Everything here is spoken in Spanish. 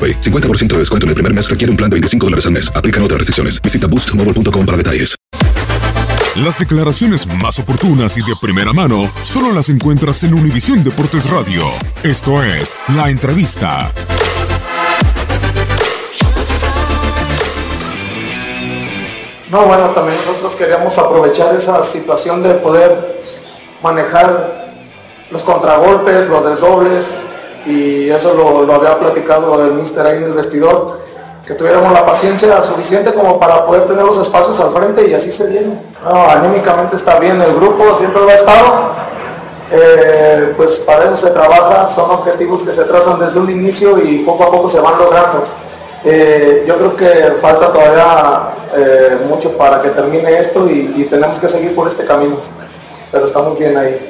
AroPay. 50% de descuento en el primer mes requiere un plan de 25 dólares al mes. Aplican otras restricciones. Visita boostmobile.com para detalles. Las declaraciones más oportunas y de primera mano solo las encuentras en Univisión Deportes Radio. Esto es La Entrevista. No, bueno, también nosotros queríamos aprovechar esa situación de poder manejar los contragolpes, los desdobles, y eso lo, había platicado el mister ahí en el vestidor, que tuviéramos la paciencia suficiente como para poder tener los espacios al frente y así se viene. No, anímicamente está bien el grupo, siempre lo ha estado. Eh, pues para eso se trabaja, son objetivos que se trazan desde un inicio y poco a poco se van logrando. Eh, yo creo que falta todavía eh, mucho para que termine esto y tenemos que seguir por este camino, pero estamos bien ahí.